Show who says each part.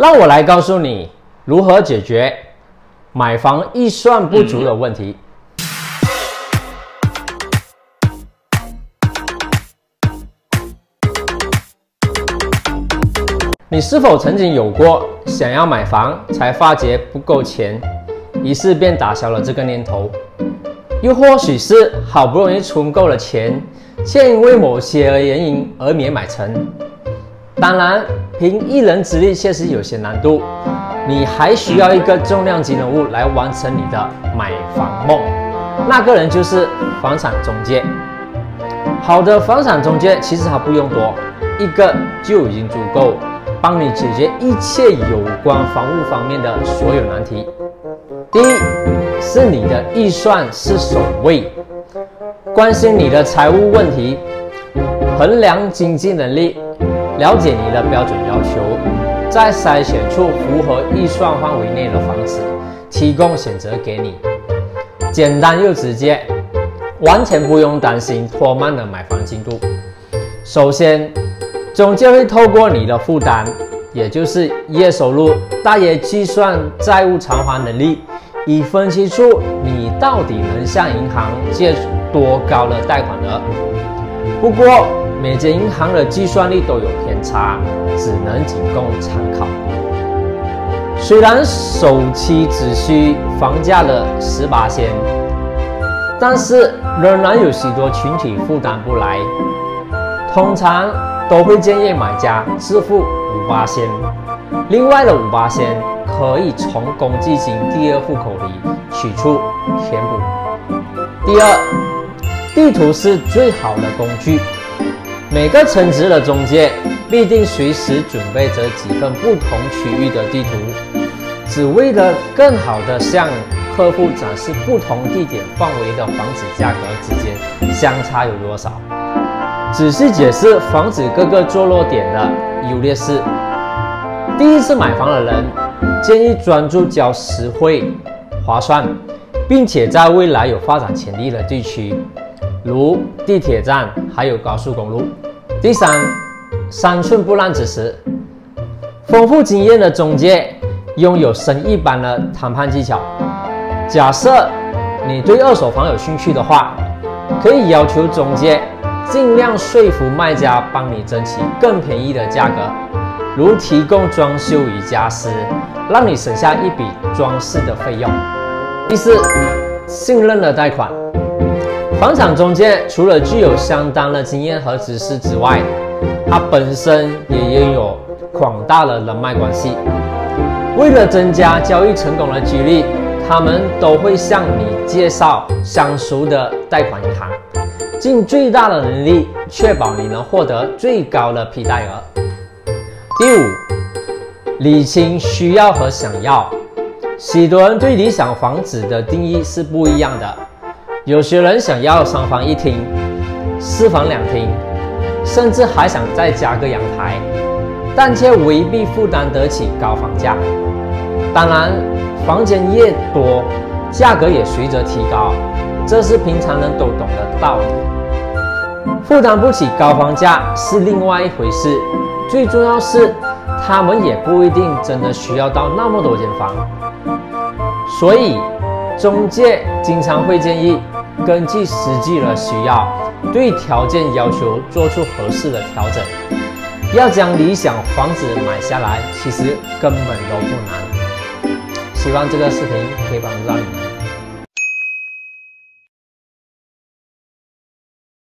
Speaker 1: 让我来告诉你如何解决买房预算不足的问题。你是否曾经有过想要买房，才发觉不够钱，于是便打消了这个念头？又或许是好不容易存够了钱，却因为某些原因而没买成？当然，凭一人之力确实有些难度，你还需要一个重量级人物来完成你的买房梦，那个人就是房产中介。好的房产中介其实还不用多，一个就已经足够。帮你解决一切有关房屋方面的所有难题。第一，是你的预算是首位，关心你的财务问题，衡量经济能力，了解你的标准要求，再筛选出符合预算范围内的房子，提供选择给你。简单又直接，完全不用担心拖慢了买房进度。首先。中介会透过你的负担，也就是月收入，大约计算债务偿还能力，以分析出你到底能向银行借多高的贷款额。不过，每间银行的计算力都有偏差，只能仅供参考。虽然首期只需房价的十八千，但是仍然有许多群体负担不来，通常。都会建议买家支付五八仙，另外的五八仙可以从公积金第二户口里取出填补。第二，地图是最好的工具，每个称职的中介必定随时准备着几份不同区域的地图，只为了更好的向客户展示不同地点范围的房子价格之间相差有多少。仔细解释房子各个坐落点的优劣势。第一次买房的人建议专注较实惠、划算，并且在未来有发展潜力的地区，如地铁站还有高速公路。第三，三寸不烂之时，丰富经验的中介拥有神一般的谈判技巧。假设你对二手房有兴趣的话，可以要求中介。尽量说服卖家帮你争取更便宜的价格，如提供装修与家私，让你省下一笔装饰的费用。第四，信任的贷款。房产中介除了具有相当的经验和知识之外，他本身也拥有广大的人脉关系。为了增加交易成功的几率，他们都会向你介绍相熟的贷款银行。尽最大的能力，确保你能获得最高的批贷额。第五，理清需要和想要。许多人对理想房子的定义是不一样的。有些人想要三房一厅、四房两厅，甚至还想再加个阳台，但却未必负担得起高房价。当然，房间越多，价格也随着提高。这是平常人都懂的道理，负担不起高房价是另外一回事。最重要是，他们也不一定真的需要到那么多间房。所以，中介经常会建议根据实际的需要，对条件要求做出合适的调整。要将理想房子买下来，其实根本都不难。希望这个视频可以帮助到你们。